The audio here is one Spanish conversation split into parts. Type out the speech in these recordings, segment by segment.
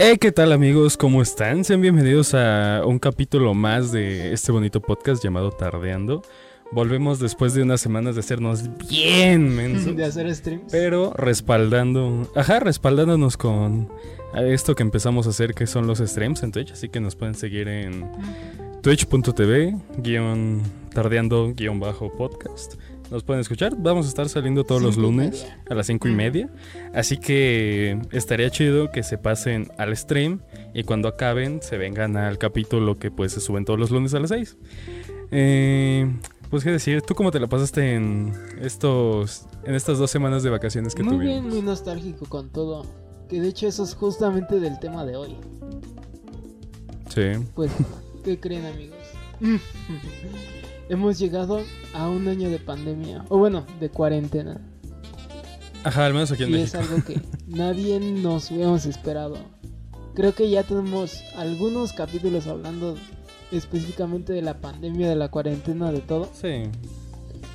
Hey, ¿qué tal amigos? ¿Cómo están? Sean bienvenidos a un capítulo más de este bonito podcast llamado Tardeando. Volvemos después de unas semanas de hacernos bien mensos. De hacer streams. Pero respaldando, ajá, respaldándonos con esto que empezamos a hacer que son los streams en Twitch. Así que nos pueden seguir en twitch.tv, guion tardeando, guion bajo podcast. Nos pueden escuchar. Vamos a estar saliendo todos los Cinco lunes a las 5 y media. Así que estaría chido que se pasen al stream y cuando acaben se vengan al capítulo que pues se suben todos los lunes a las 6. Eh, pues qué decir, ¿tú cómo te la pasaste en estos en estas dos semanas de vacaciones que muy tuvimos? bien, muy nostálgico con todo. Que de hecho eso es justamente del tema de hoy. Sí. Pues, ¿qué creen amigos? Hemos llegado a un año de pandemia. O bueno, de cuarentena. Ajá, al menos aquí en Y es México. algo que nadie nos hubiéramos esperado. Creo que ya tenemos algunos capítulos hablando específicamente de la pandemia, de la cuarentena, de todo. Sí.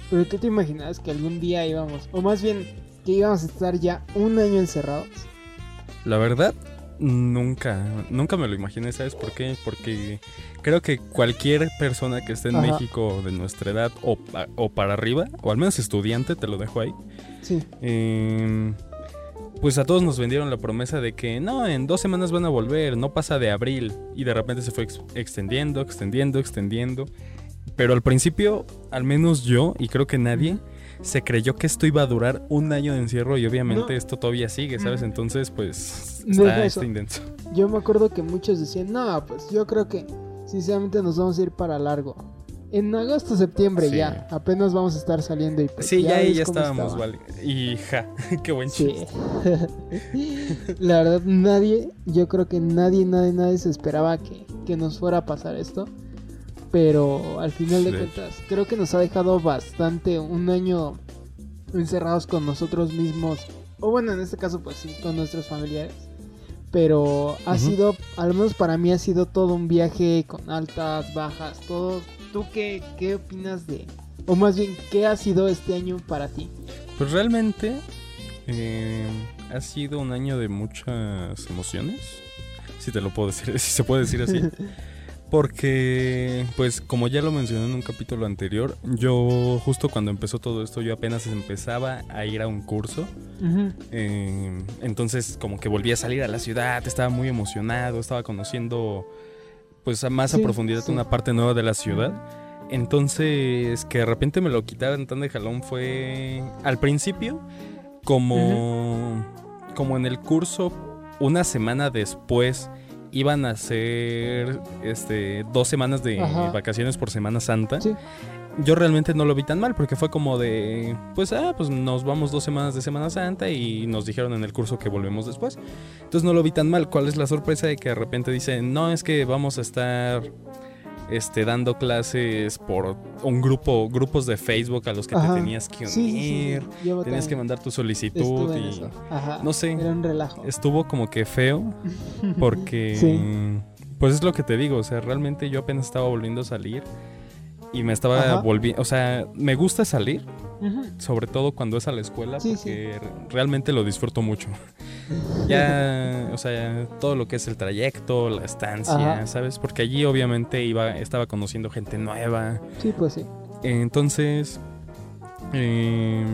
Pero tú te imaginabas que algún día íbamos, o más bien que íbamos a estar ya un año encerrados. La verdad, nunca, nunca me lo imaginé, ¿sabes por qué? Porque creo que cualquier persona que esté en Ajá. México de nuestra edad o, o para arriba, o al menos estudiante, te lo dejo ahí, Sí. eh, pues a todos nos vendieron la promesa de que no, en dos semanas van a volver, no pasa de abril. Y de repente se fue ex- extendiendo, extendiendo, extendiendo. Pero al principio, al menos yo, y creo que nadie, se creyó que esto iba a durar un año de encierro y obviamente No. esto todavía sigue, ¿sabes? Entonces, pues está, está intenso. Yo me acuerdo que muchos decían, no, pues yo creo que sinceramente nos vamos a ir para largo. En agosto, septiembre Sí. ya, apenas vamos a estar saliendo y pues Sí, ya ya cómo estábamos, estaba. vale. Y ja, qué buen Sí. chiste. La verdad, nadie, yo creo que nadie, nadie, nadie se esperaba que, que nos fuera a pasar esto. Pero al final de De cuentas, creo que nos ha dejado bastante un año encerrados con nosotros mismos. O bueno, en este caso, pues sí, con nuestros familiares. Pero ha sido, al menos para mí, ha sido todo un viaje con altas, bajas, todo. ¿Tú qué, qué opinas de.? O más bien, ¿qué ha sido este año para ti? Pues realmente eh, ha sido un año de muchas emociones. Si te lo puedo decir, si se puede decir así. Porque, pues como ya lo mencioné en un capítulo anterior, yo justo cuando empezó todo esto, yo apenas empezaba a ir a un curso. Eh, entonces como que volví a salir a la ciudad, estaba muy emocionado, estaba conociendo pues a más a profundidad sí. una parte nueva de la ciudad. Entonces que de repente me lo quitaran tan de jalón fue al principio como, como en el curso una semana después iban a ser este dos semanas de Ajá. vacaciones por Semana Santa Sí. yo realmente no lo vi tan mal porque fue como de, pues, ah, pues nos vamos dos semanas de Semana Santa y nos dijeron en el curso que volvemos después. Entonces no lo vi tan mal. ¿Cuál es la sorpresa de que de repente dicen, no, es que vamos a estar este, dando clases por un grupo, grupos de Facebook a los que Ajá. te tenías que unir, Sí, sí, sí, yo tenías que mandar tu solicitud y. Ajá. no sé. Era un relajo. estuvo como que feo porque pues es lo que te digo, o sea, realmente yo apenas estaba volviendo a salir y me estaba volviendo, o sea, me gusta salir, sobre todo cuando es a la escuela Sí, porque re- realmente lo disfruto mucho. Ya, o sea, todo lo que es el trayecto, la estancia, Ajá. ¿sabes? Porque allí obviamente iba estaba conociendo gente nueva. Sí, pues sí. Entonces, eh,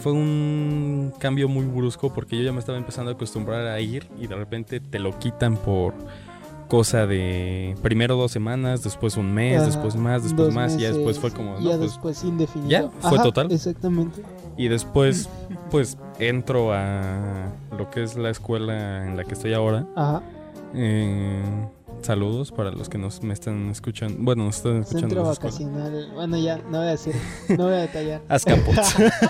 fue un cambio muy brusco porque yo ya me estaba empezando a acostumbrar a ir y de repente te lo quitan por cosa de primero dos semanas, después un mes, Ajá, después más, después más y ya meses, después fue como, no, ya pues, después indefinido. ya, fue Ajá, total. Exactamente. y después pues entro a lo que es la escuela en la que estoy ahora. Ajá. Eh, saludos para los que nos me están escuchando, bueno, nos están escuchando. Centro en la escuela. vacacional. Bueno, ya, no voy a decir. No voy a detallar. Azcapotzalco.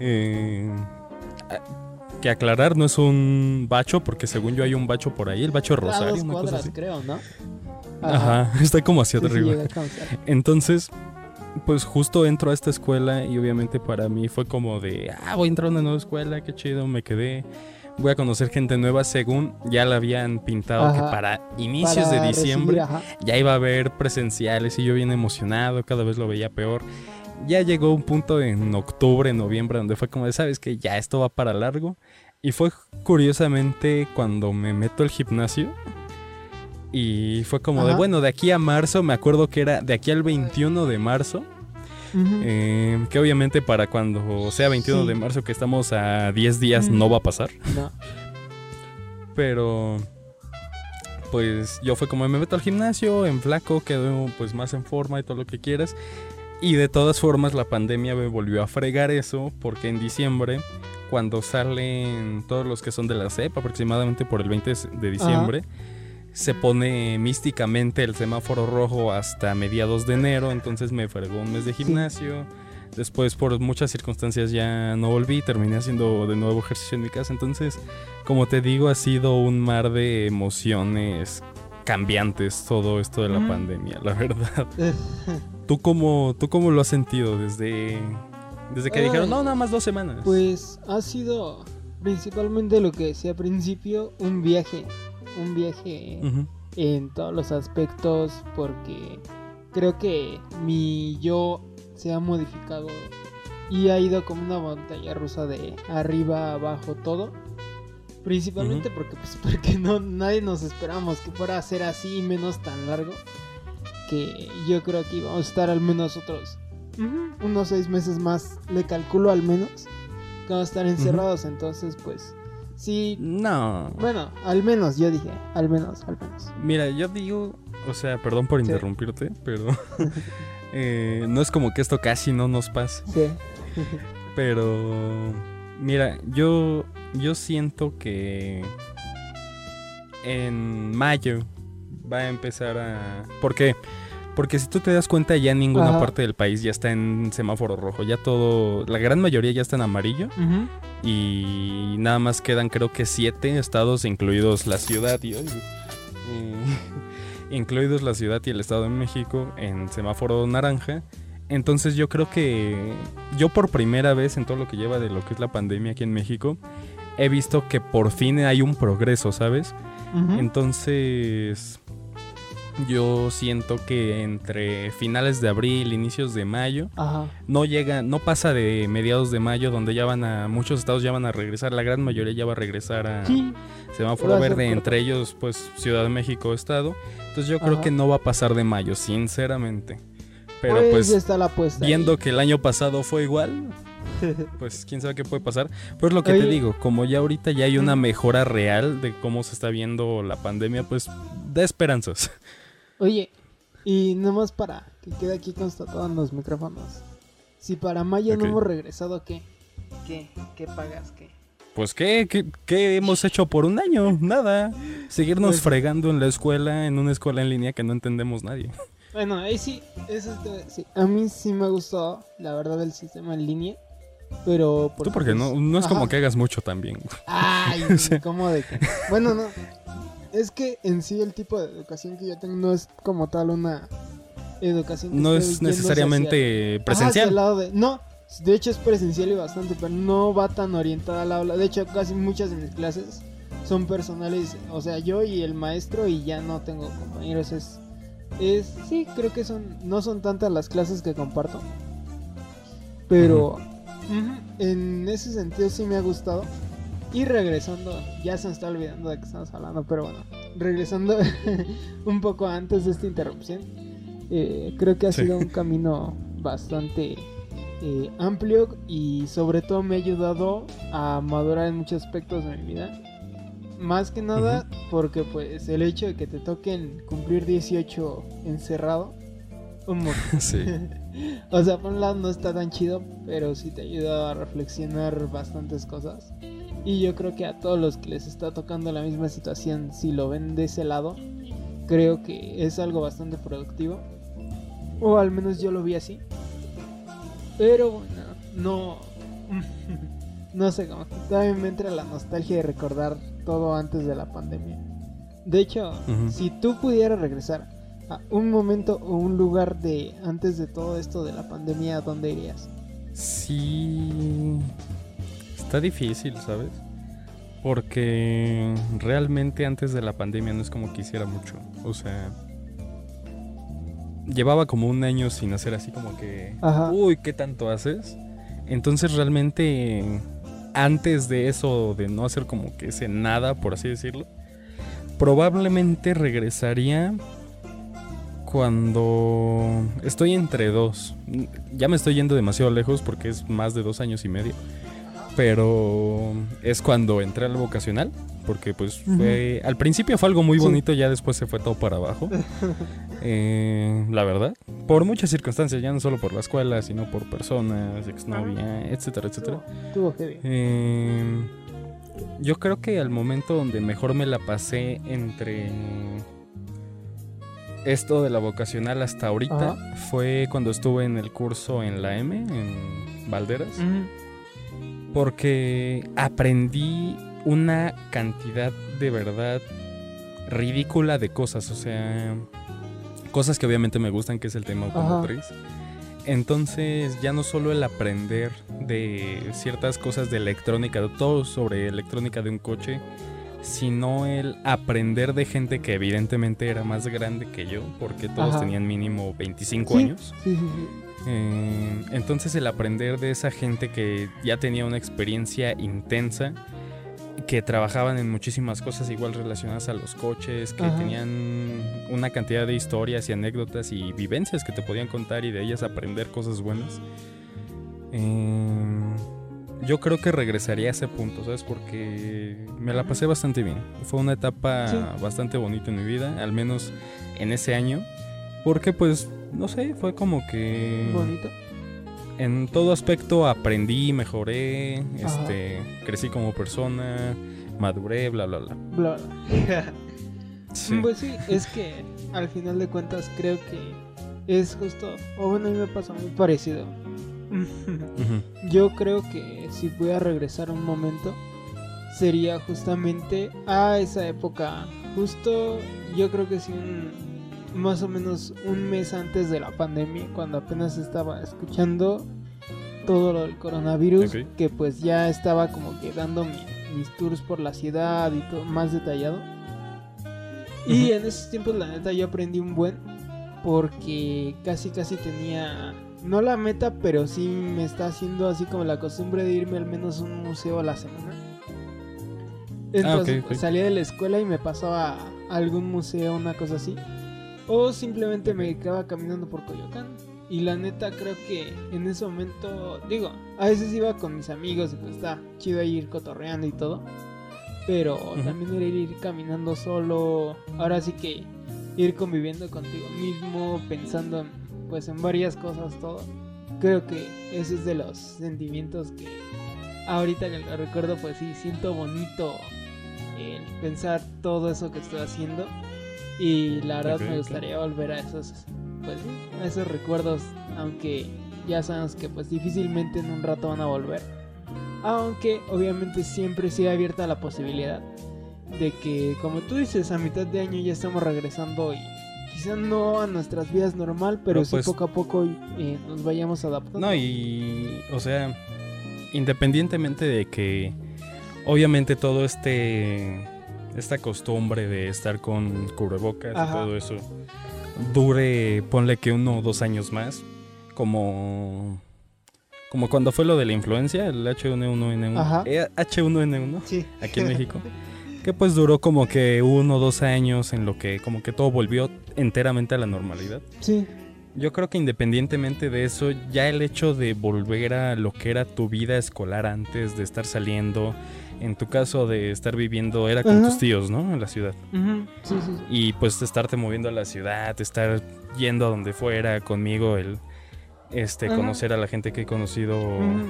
Eh, que aclarar, no es un bacho, porque según yo hay un bacho por ahí, el bacho A Rosario, dos una cosa cuadras, así. creo, ¿no? Ajá, está como hacia Sí, arriba. Entonces, pues justo entro a esta escuela y obviamente para mí fue como de, ah, voy a entrar a una nueva escuela, qué chido, me quedé. Voy a conocer gente nueva según ya la habían pintado que para inicios Para de diciembre recibir, ya iba a haber presenciales y yo bien emocionado, cada vez lo veía peor. ya llegó un punto en octubre, noviembre, donde fue como de, sabes que ya esto va para largo. Y fue curiosamente cuando me meto al gimnasio. Y fue como de, bueno, de aquí a marzo, me acuerdo que era de aquí al 21 de marzo. Ujú. eh, que obviamente para cuando sea 21 Sí. de marzo, que estamos a 10 días, no va a pasar. No. Pero pues yo fue como me meto al gimnasio, en flaco, quedo pues más en forma y todo lo que quieras. Y de todas formas la pandemia me volvió a fregar eso porque en diciembre, cuando salen todos los que son de la CEP, aproximadamente por el 20 de diciembre, se pone místicamente el semáforo rojo hasta mediados de enero, entonces me fregó un mes de gimnasio. Después por muchas circunstancias ya no volví, terminé haciendo de nuevo ejercicio en mi casa, entonces como te digo, ha sido un mar de emociones cambiantes todo esto de la pandemia, la verdad. ¿Tú cómo, ¿Tú cómo lo has sentido desde, desde que dijeron, no, nada más dos semanas? Pues ha sido principalmente lo que decía al principio, un viaje. Un viaje en todos los aspectos porque creo que mi yo se ha modificado y ha ido como una montaña rusa de arriba abajo todo principalmente porque pues porque no nadie nos esperamos que fuera a ser así y menos tan largo que yo creo que íbamos a estar al menos otros unos seis meses más le calculo al menos que vamos a estar encerrados entonces pues sí No. bueno al menos yo dije al menos al menos Mira, yo digo, o sea, perdón por Sí. interrumpirte, pero eh, no es como que esto casi no nos pase. sí Pero mira, yo yo siento que en mayo va a empezar a ¿Por qué? Porque si tú te das cuenta ya ninguna Ajá. parte del país ya está en semáforo rojo, ya todo, la gran mayoría ya está en amarillo y nada más quedan creo que siete estados incluidos la ciudad y, eh, incluidos la ciudad y el estado de México en semáforo naranja. Entonces yo creo que yo por primera vez en todo lo que lleva de lo que es la pandemia aquí en México he visto que por fin hay un progreso sabes entonces yo siento que entre finales de abril inicios de mayo Ajá. no llega, no pasa de mediados de mayo donde ya van a, muchos estados ya van a regresar, la gran mayoría ya va a regresar a Sí. semáforo verde, corto. entre ellos pues Ciudad de México, estado. Entonces yo creo que no va a pasar de mayo, sinceramente. Pero pues, pues, ya está la apuesta. ahí. viendo que el año pasado fue igual, pues quién sabe qué puede pasar. Pues lo que te digo, como ya ahorita ya hay una mejora real de cómo se está viendo la pandemia, pues da esperanzas. Oye, y nomás para que quede aquí constatado en los micrófonos. Si para mayo Ok. no hemos regresado, ¿qué? ¿Qué? ¿Qué pagas? ¿Qué? Pues ¿qué, qué, qué hemos hecho por un año? Nada. Seguirnos Pues- fregando en la escuela, en una escuela en línea que no entendemos nadie. Bueno, ahí sí, eso te a decir. A mí sí me gustó, la verdad, el sistema en línea. Pero. Tú porque no, no es Ajá. como que hagas mucho también. Ay, O sea. ¿cómo de que? Bueno, no. Es que en sí el tipo de educación que yo tengo no es como tal una educación que No es necesariamente hacia- Ajá, hacia presencial. lado de- no, de hecho es presencial y bastante, pero no va tan orientada al aula. De hecho, casi muchas de mis clases son personales, o sea, yo y el maestro y ya no tengo compañeros. Es, es sí, creo que son, no son tantas las clases que comparto, pero en ese sentido sí me ha gustado. Y regresando, ya se me está olvidando de que estamos hablando, pero bueno, regresando un poco antes de esta interrupción, eh, creo que ha Sí. sido un camino bastante eh, amplio y sobre todo me ha ayudado a madurar en muchos aspectos de mi vida. Más que nada porque pues el hecho de que te toquen cumplir 18 encerrado, Sí. o sea, por un lado no está tan chido, pero sí te ayuda a reflexionar bastantes cosas. Y yo creo que a todos los que les está tocando la misma situación, si lo ven de ese lado, creo que es algo bastante productivo. O al menos yo lo vi así. Pero bueno, no... no sé cómo. Todavía me entra la nostalgia de recordar todo antes de la pandemia. De hecho, si tú pudieras regresar a un momento o un lugar de antes de todo esto de la pandemia, ¿a dónde irías? Sí. Está difícil, ¿sabes? Porque realmente antes de la pandemia no es como quisiera mucho. O sea, llevaba como un año sin hacer así como que, Ajá. uy, ¿qué tanto haces? Entonces realmente antes de eso, de no hacer como que ese nada, por así decirlo, probablemente regresaría cuando estoy entre dos. Ya me estoy yendo demasiado lejos porque es más de dos años y medio. Pero es cuando entré al vocacional. Porque pues fue... Al principio fue algo muy Sí. bonito, ya después se fue todo para abajo. Eh, la verdad. Por muchas circunstancias, ya no solo por la escuela, sino por personas, exnovia, etcétera, etcétera. Estuvo heavy. Eh, yo creo que al momento donde mejor me la pasé entre esto de la vocacional hasta ahorita fue cuando estuve en el curso en la M, en Valderas, porque aprendí una cantidad de verdad ridícula de cosas, o sea, cosas que obviamente me gustan, que es el tema Ajá. automotriz. Entonces ya no solo el aprender de ciertas cosas de electrónica, de todo sobre electrónica de un coche, sino el aprender de gente que evidentemente era más grande que yo, porque todos Ajá. tenían mínimo 25 Sí. años. Sí, sí, sí. Eh, entonces el aprender de esa gente que ya tenía una experiencia intensa, que trabajaban en muchísimas cosas igual relacionadas a los coches, que Ajá. tenían una cantidad de historias y anécdotas y vivencias que te podían contar y de ellas aprender cosas buenas. Eh, yo creo que regresaría a ese punto, ¿sabes? Porque me la pasé bastante bien. Fue una etapa Sí. bastante bonita en mi vida, al menos en ese año. Porque pues, no sé, fue como que Bonito. en todo aspecto aprendí, mejoré, Ajá. este, crecí como persona, maduré, bla, bla, bla. Bla, bla. Sí. Pues sí, es que al final de cuentas creo que es justo, o bueno, a mí me pasa muy parecido. Yo creo que si voy a regresar un momento, sería justamente a esa época. Justo, yo creo que sí, un- más o menos un mes antes de la pandemia, cuando apenas estaba escuchando todo lo del coronavirus, que pues ya estaba como que dando mi- mis tours por la ciudad y todo más detallado. Y en esos tiempos, la neta, yo aprendí un buen. Porque casi, casi tenía. No la meta, pero sí me está haciendo así como la costumbre de irme al menos a un museo a la semana. Entonces Ah, ok. pues, salía de la escuela y me pasaba a algún museo, una cosa así. O simplemente me quedaba caminando por Coyoacán. Y la neta creo que en ese momento, digo, a veces iba con mis amigos y pues está chido ir cotorreando y todo. Pero también era ir caminando solo. Ahora sí que ir conviviendo contigo mismo, pensando en, pues en varias cosas, todo. Creo que ese es de los sentimientos que ahorita que lo recuerdo, pues sí, siento bonito el pensar todo eso que estoy haciendo. Y la verdad me gustaría volver a esos, pues a esos recuerdos, aunque ya sabemos que pues difícilmente en un rato van a volver. Aunque obviamente siempre sigue abierta la posibilidad de que, como tú dices, a mitad de año ya estamos regresando y quizá no a nuestras vidas normal, pero No, sí pues- poco a poco eh, nos vayamos adaptando. No, y, o sea, independientemente de que, obviamente todo este, esta costumbre de estar con cubrebocas Ajá. y todo eso, dure, ponle que uno o dos años más, como, como cuando fue lo de la influencia, el H1N1, Ajá. eh, H1N1 Sí. aquí en México. Que pues duró como que uno o dos años en lo que como que todo volvió enteramente a la normalidad. Sí. Yo creo que independientemente de eso, ya el hecho de volver a lo que era tu vida escolar antes de estar saliendo, en tu caso de estar viviendo, era con Ajá. tus tíos, ¿no? En la ciudad. Sí, sí. Y pues estarte moviendo a la ciudad, estar yendo a donde fuera conmigo, el este conocer a la gente que he conocido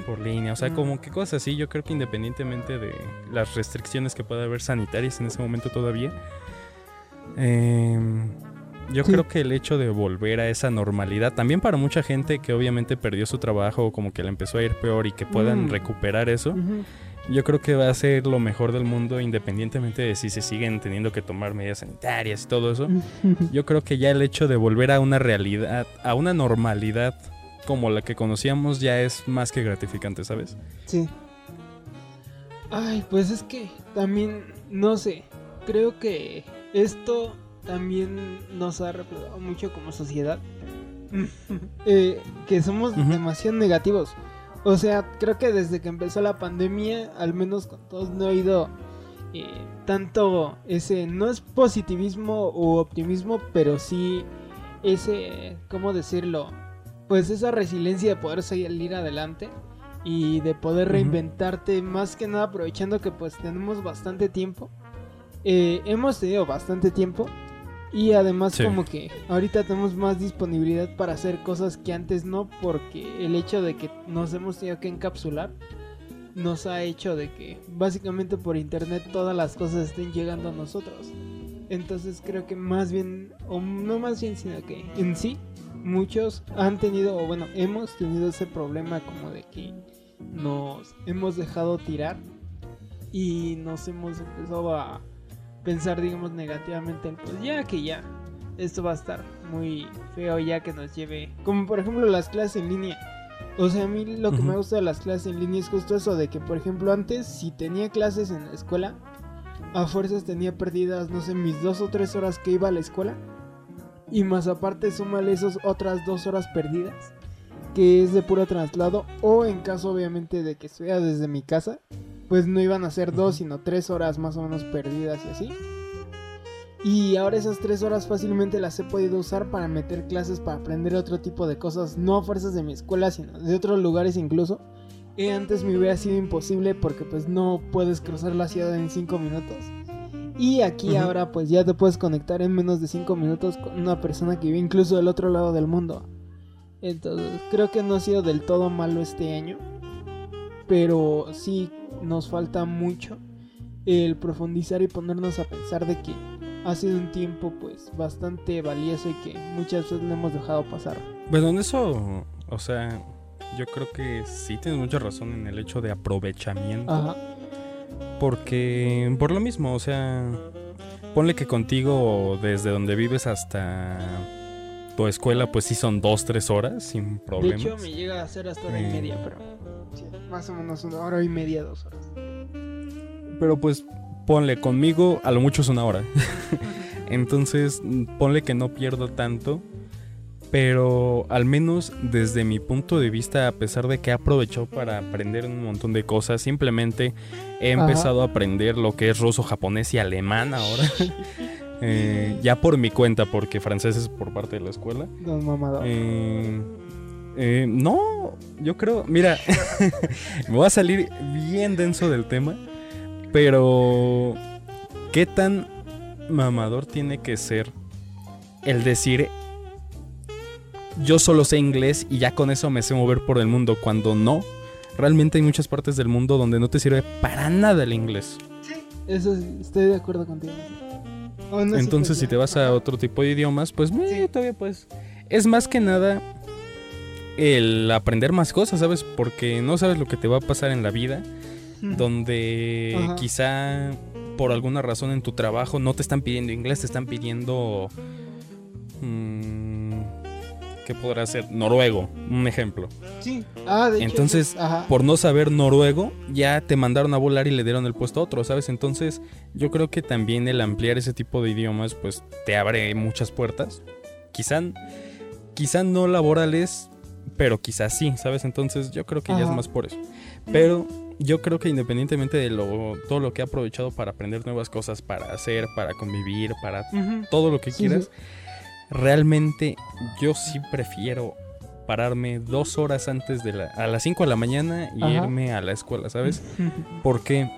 por línea, o sea, como que cosas así, yo creo que independientemente de las restricciones que pueda haber sanitarias en ese momento todavía, em, yo Sí. creo que el hecho de volver a esa normalidad, también para mucha gente que obviamente perdió su trabajo o como que le empezó a ir peor y que puedan Mm. recuperar eso, yo creo que va a ser lo mejor del mundo independientemente de si se siguen teniendo que tomar medidas sanitarias y todo eso. Yo creo que ya el hecho de volver a una realidad, a una normalidad como la que conocíamos ya es más que gratificante, ¿sabes? Sí. Ay, pues es que también, no sé, creo que esto también nos ha reflejado mucho como sociedad eh, que somos demasiado negativos. O sea, creo que desde que empezó la pandemia, al menos con todos, no he oído eh, tanto ese, no es positivismo u optimismo, pero sí ese, ¿cómo decirlo? Pues esa resiliencia de poder salir adelante y de poder reinventarte, más que nada aprovechando que pues tenemos bastante tiempo. Eh, hemos tenido bastante tiempo y además Sí. como que ahorita tenemos más disponibilidad para hacer cosas que antes no porque el hecho de que nos hemos tenido que encapsular nos ha hecho de que básicamente por internet todas las cosas estén llegando a nosotros. Entonces creo que más bien, o no más bien, sino que en sí muchos han tenido, o bueno, hemos tenido ese problema como de que nos hemos dejado tirar y nos hemos empezado a pensar, digamos, negativamente, en, pues ya que ya, esto va a estar muy feo ya que nos lleve, como por ejemplo las clases en línea. O sea, a mí lo que me gusta de las clases en línea es justo eso, de que por ejemplo antes, si tenía clases en la escuela, a fuerzas tenía perdidas, no sé, mis dos o tres horas que iba a la escuela. Y más aparte, súmale esas otras dos horas perdidas, que es de puro traslado, o en caso obviamente de que estuviera desde mi casa, pues no iban a ser dos, sino tres horas más o menos perdidas y así. Y ahora esas tres horas fácilmente las he podido usar para meter clases, para aprender otro tipo de cosas, no a fuerzas de mi escuela, sino de otros lugares incluso. Que antes me hubiera sido imposible porque pues no puedes cruzar la ciudad en cinco minutos. Y aquí ahora pues ya te puedes conectar en menos de cinco minutos con una persona que vive incluso del otro lado del mundo. Entonces creo que no ha sido del todo malo este año. Pero sí nos falta mucho el profundizar y ponernos a pensar de que ha sido un tiempo pues bastante valioso y que muchas veces lo hemos dejado pasar. Bueno, en eso, o sea, yo creo que sí tienes mucha razón en el hecho de aprovechamiento. Ajá. Porque por lo mismo, o sea, ponle que contigo desde donde vives hasta tu escuela, pues sí son dos, tres horas sin De problemas. hecho me llega a ser hasta hora y Eh. media, pero sí, más o menos una hora y media, dos horas. Pero pues ponle conmigo a lo mucho es una hora. Entonces ponle que no pierdo tanto. Pero al menos desde mi punto de vista, a pesar de que he aprovechado para aprender un montón de cosas, simplemente he Ajá. empezado a aprender lo que es ruso, japonés y alemán ahora. Eh, ya por mi cuenta, porque francés es por parte de la escuela. Don mamador. Eh, eh, no, yo creo, mira, me voy a salir bien denso del tema, pero ¿qué tan mamador tiene que ser el decir yo solo sé inglés y ya con eso me sé mover por el mundo cuando no? Realmente hay muchas partes del mundo donde no te sirve para nada el inglés. Eso sí, estoy de acuerdo contigo. Así, Entonces, pues, si te vas a otro tipo de idiomas, pues eh, todavía pues. Es más que nada el aprender más cosas, ¿sabes? Porque no sabes lo que te va a pasar en la vida, donde Ajá. quizá por alguna razón en tu trabajo no te están pidiendo inglés, te están pidiendo. mm, ¿Qué podrá ser? Noruego, un ejemplo. Sí. Ah, de hecho, Entonces. Por no saber noruego, ya te mandaron a volar y le dieron el puesto a otro, ¿sabes? Entonces, yo creo que también el ampliar ese tipo de idiomas, pues te abre muchas puertas. Quizá, quizá no laborales, pero quizás sí, ¿sabes? Entonces, yo creo que ya es más por eso. Pero yo creo que independientemente de lo, todo lo que he aprovechado para aprender nuevas cosas, para hacer, para convivir, para todo lo que Sí, quieras, realmente yo sí prefiero pararme dos horas antes de la, a las 5 de la mañana y Ajá. irme a la escuela, ¿sabes? ¿Por qué?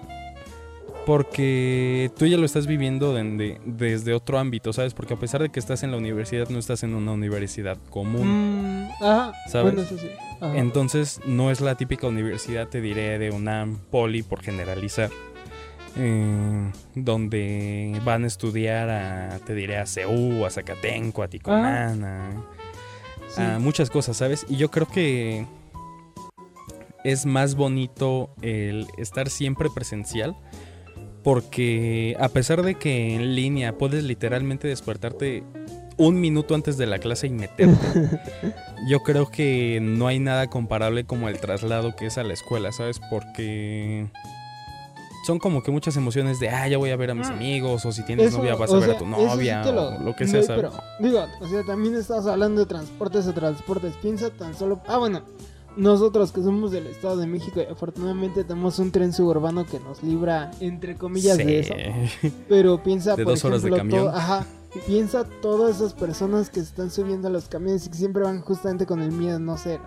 Porque tú ya lo estás viviendo desde otro ámbito, ¿sabes? Porque a pesar de que estás en la universidad, no estás en una universidad común. Mm, ajá. ¿Sabes? Bueno, eso sí. Ajá. Entonces, no es la típica universidad, te diré, de una poli, por generalizar. Eh, donde van a estudiar a, te diré, a CEU, a Zacatenco, a Ticomán, a, Sí. a muchas cosas, ¿sabes? Y yo creo que es más bonito el estar siempre presencial. Porque a pesar de que en línea puedes literalmente despertarte un minuto antes de la clase y meterte, yo creo que no hay nada comparable como el traslado que es a la escuela, ¿sabes? Porque son como que muchas emociones de, ah, ya voy a ver a mis Ah. amigos, o si tienes Eso, novia vas a ver sea, a tu sí novia, te o lo que sea, ¿sabes? pero, digo, o sea, también estás hablando de transportes o transportes. Piensa tan solo. Ah, bueno, nosotros que somos del Estado de México, afortunadamente tenemos un tren suburbano que nos libra, entre comillas, de eso. Pero piensa, De por dos horas de ejemplo, camión. todo- ajá, piensa todas esas personas que están subiendo a los camiones y que siempre van justamente con el miedo de no ser,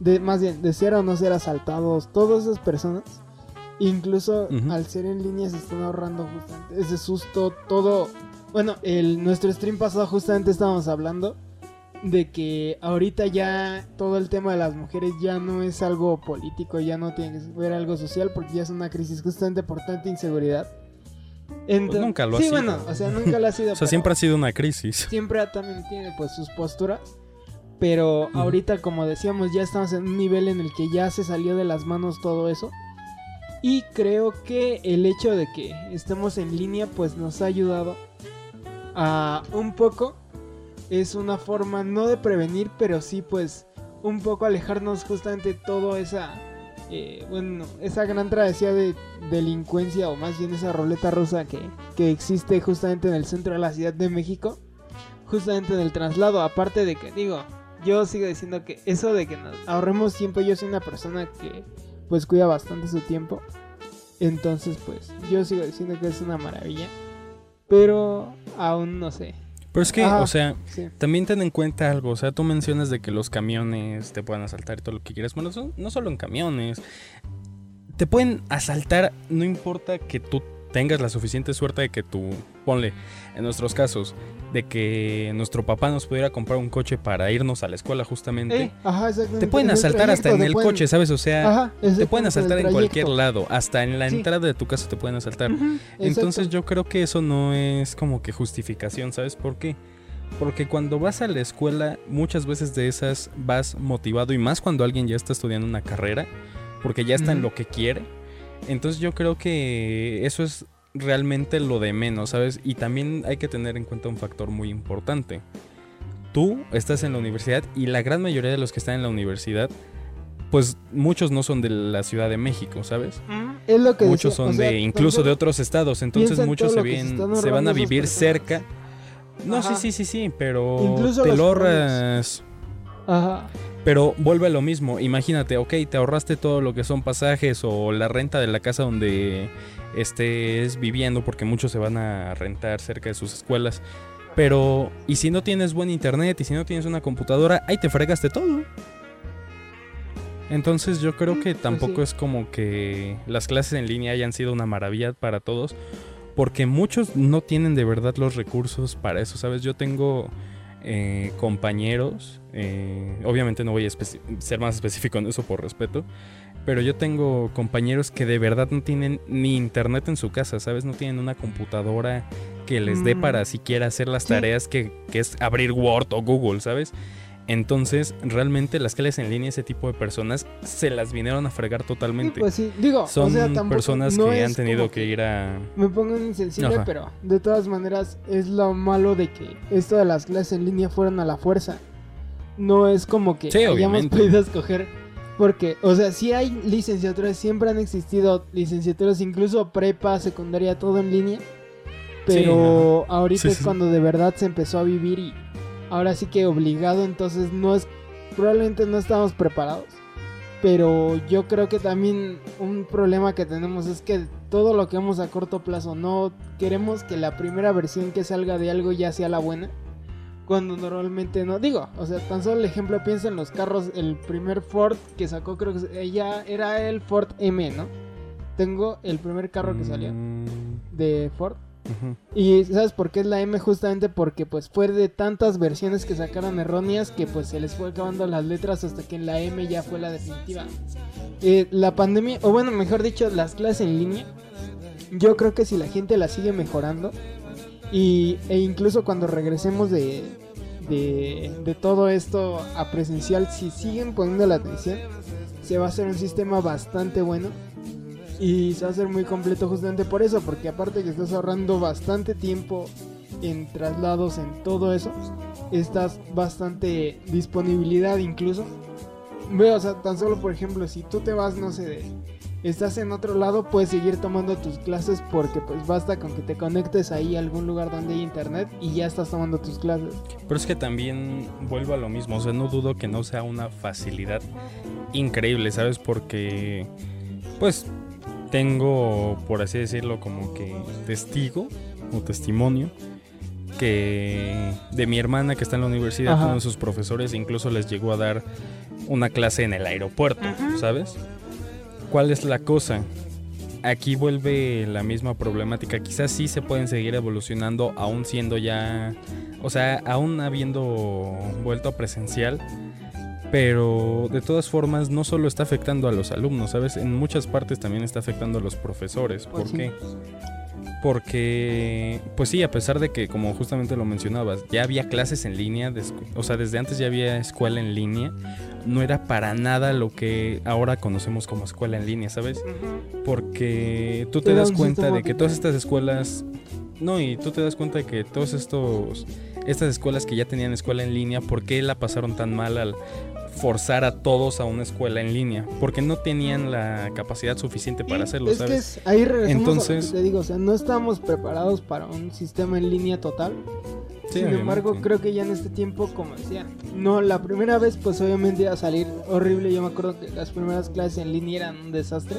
de, más bien, de ser o no ser asaltados. Todas esas personas, incluso al ser en línea, se están ahorrando justamente ese susto, todo. Bueno, el, nuestro stream pasado justamente estábamos hablando de que ahorita ya todo el tema de las mujeres ya no es algo político, ya no tiene que ser algo social porque ya es una crisis justamente por tanta inseguridad. Pues nunca lo ha sí, sido. bueno, o sea, nunca lo ha sido. O sea, siempre ha sido una crisis. siempre también tiene pues sus posturas. Pero ahorita, como decíamos, ya estamos en un nivel en el que ya se salió de las manos todo eso. Y creo que el hecho de que estemos en línea pues nos ha ayudado a un poco. Es una forma no de prevenir, pero sí pues un poco alejarnos justamente toda esa... eh, bueno, esa gran travesía de delincuencia o más bien esa roleta rusa que, que existe justamente en el centro de la Ciudad de México justamente en el traslado. Aparte de que, digo, yo sigo diciendo que eso de que nos ahorremos tiempo, yo soy una persona que pues cuida bastante su tiempo. Entonces, pues, yo sigo diciendo que es una maravilla. Pero aún no sé. Pero es que, Ajá. o sea, Sí. también ten en cuenta algo. O sea, tú mencionas de que los camiones te pueden asaltar y todo lo que quieras. Bueno, no solo en camiones. Te pueden asaltar, no importa que tú tengas la suficiente suerte de que tú, ponle, en nuestros casos, de que nuestro papá nos pudiera comprar un coche para irnos a la escuela justamente. Eh, ajá, exactamente. te pueden asaltar hasta en el pueden- coche, ¿sabes? O sea, Ajá, te pueden asaltar en cualquier lado. Hasta en la Sí. entrada de tu casa te pueden asaltar. Entonces exacto. yo creo que eso no es como que justificación, ¿sabes por qué? Porque cuando vas a la escuela, muchas veces de esas vas motivado y más cuando alguien ya está estudiando una carrera, porque ya está en lo que quiere. Entonces yo creo que eso es realmente lo de menos, ¿sabes? Y también hay que tener en cuenta un factor muy importante. Tú estás en la universidad y la gran mayoría de los que están en la universidad, pues muchos no son de la Ciudad de México, ¿sabes? Ujú, Es lo que Muchos decía, son o sea, de incluso de otros estados, entonces muchos se, que se vienen- están se van a vivir cerca. No, Ajá. sí, sí, sí, sí, pero Incluso te lo ahorras. Ajá. Pero vuelve a lo mismo, imagínate, ok, te ahorraste todo lo que son pasajes o la renta de la casa donde estés viviendo, porque muchos se van a rentar cerca de sus escuelas. Pero, ¿y si no tienes buen internet y si no tienes una computadora, ahí te fregaste todo? Entonces yo creo Mm, que pues tampoco sí. es como que las clases en línea hayan sido una maravilla para todos, porque muchos no tienen de verdad los recursos para eso, ¿sabes? Yo tengo eh, compañeros, eh, obviamente no voy a ser más específico en eso por respeto, pero yo tengo compañeros que de verdad no tienen ni internet en su casa, ¿sabes? No tienen una computadora que les dé Mm. para siquiera hacer las tareas que, que es abrir Word o Google, ¿sabes? Entonces, realmente las clases en línea, ese tipo de personas se las vinieron a fregar Sí, totalmente. pues sí, digo, Son o sea, tampoco- personas no que han tenido que ir a... Me pongo insensible, Ajá. pero de todas maneras es lo malo de que esto de las clases en línea fueron a la fuerza. No es como que Sí, hayamos podido escoger. Porque, o sea, sí hay licenciaturas, siempre han existido licenciaturas, incluso prepa, secundaria, todo en línea. Pero ahorita es cuando de verdad se empezó a vivir y ahora sí que obligado, entonces no es, probablemente no estamos preparados. Pero yo creo que también un problema que tenemos es que todo lo que vamos a corto plazo no queremos que la primera versión que salga de algo ya sea la buena. Cuando normalmente no. Digo, o sea, tan solo el ejemplo, piensa en los carros. El primer Ford que sacó, creo que ya era el Ford M, ¿no? Tengo el primer carro que salió Mm, de Ford. Y ¿sabes por qué es la M? Justamente porque pues fue de tantas versiones que sacaron erróneas que pues se les fue acabando las letras hasta que la M ya fue la definitiva. Eh, la pandemia, o bueno, mejor dicho, las clases en línea, yo creo que si la gente la sigue mejorando y, e incluso cuando regresemos de, de, de todo esto a presencial, si siguen poniendo la atención, se va a hacer un sistema bastante bueno. Y se va a hacer muy completo justamente por eso, porque aparte que estás ahorrando bastante tiempo en traslados, en todo eso, estás bastante disponibilidad incluso. Veo, o sea, tan solo por ejemplo, si tú te vas, no sé, de, estás en otro lado, puedes seguir tomando tus clases porque pues basta con que te conectes ahí a algún lugar donde hay internet y ya estás tomando tus clases. Pero es que también vuelvo a lo mismo, o sea, no dudo que no sea una facilidad increíble, ¿sabes? Porque, pues, tengo, por así decirlo, como que testigo o testimonio que de mi hermana que está en la universidad, Ajá. uno de sus profesores incluso les llegó a dar una clase en el aeropuerto, ¿sabes? ¿Cuál es la cosa? Aquí vuelve la misma problemática. Quizás sí se pueden seguir evolucionando, aún siendo ya. O sea, aún habiendo vuelto a presencial. Pero de todas formas, no solo está afectando a los alumnos, ¿sabes? En muchas partes también está afectando a los profesores. ¿Por Pues sí. qué? Porque, pues sí, a pesar de que, como justamente lo mencionabas, ya había clases en línea, o sea, desde antes ya había escuela en línea, no era para nada lo que ahora conocemos como escuela en línea, ¿sabes? Porque tú te das cuenta de que todas estas escuelas, no, y tú te das cuenta de que todos estos, estas escuelas que ya tenían escuela en línea, ¿por qué la pasaron tan mal al forzar a todos a una escuela en línea? Porque no tenían la capacidad suficiente para hacerlo, es que ¿sabes? es- ahí regresamos Entonces- a lo que te digo, o sea, no estamos preparados para un sistema en línea total. Sí, Sin embargo, creo que ya en este tiempo, como decía, no, la primera vez pues obviamente iba a salir horrible. Yo me acuerdo que las primeras clases en línea eran un desastre.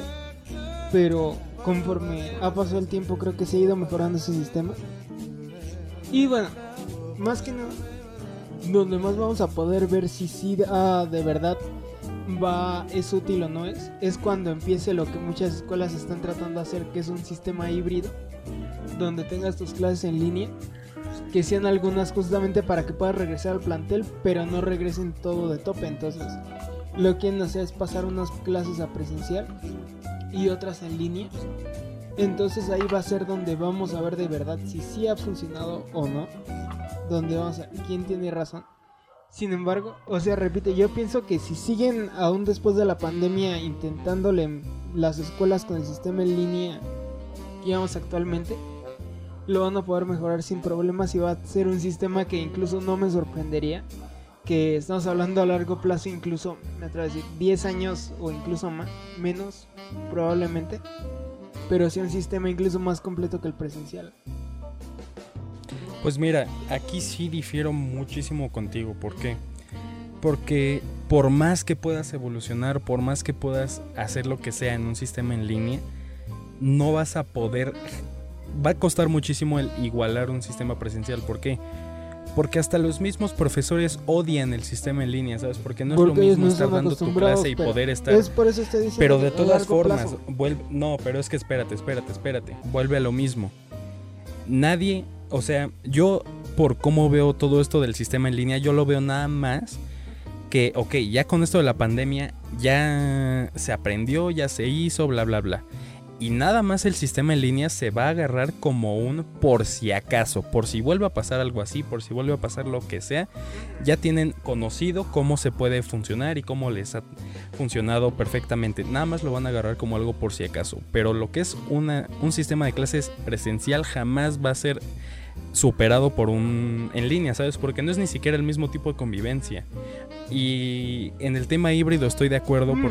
Pero conforme ha pasado el tiempo, creo que se ha ido mejorando ese sistema. Y bueno, más que nada, donde más vamos a poder ver si sí ah, de verdad va es útil o no es, es cuando empiece lo que muchas escuelas están tratando de hacer, que es un sistema híbrido, donde tengas tus clases en línea, que sean algunas justamente para que puedas regresar al plantel, pero no regresen todo de tope. Entonces, lo que quieren hacer es pasar unas clases a presencial y otras en línea. Entonces ahí va a ser donde vamos a ver de verdad si sí ha funcionado o no. Donde vamos a quién tiene razón. Sin embargo, o sea, repite, yo pienso que si siguen aún después de la pandemia intentándole las escuelas con el sistema en línea que llevamos actualmente, lo van a poder mejorar sin problemas y va a ser un sistema que incluso no me sorprendería. Que estamos hablando a largo plazo, incluso, me atrevo a decir, 10 años o incluso más, menos, probablemente. Pero sí un sistema incluso más completo que el presencial. Pues mira, aquí sí difiero muchísimo contigo. ¿Por qué? Porque por más que puedas evolucionar, por más que puedas hacer lo que sea en un sistema en línea, no vas a poder... Va a costar muchísimo el igualar un sistema presencial. ¿Por qué? Porque hasta los mismos profesores odian el sistema en línea, ¿sabes? Porque no es lo mismo no estar dando tu clase y poder estar... Es por eso estoy diciendo. Pero de todas formas, plazo. vuelve, no, pero es que espérate, espérate, espérate, vuelve a lo mismo. Nadie, o sea, yo por cómo veo todo esto del sistema en línea, yo lo veo nada más que, ok, ya con esto de la pandemia, ya se aprendió, ya se hizo, bla, bla, bla. Y nada más el sistema en línea se va a agarrar como un por si acaso, por si vuelve a pasar algo así, por si vuelve a pasar lo que sea, ya tienen conocido cómo se puede funcionar y cómo les ha funcionado perfectamente. Nada más lo van a agarrar como algo por si acaso. Pero lo que es una, un sistema de clases presencial jamás va a ser superado por un en línea, ¿sabes? Porque no es ni siquiera el mismo tipo de convivencia. Y en el tema híbrido estoy de acuerdo Mm.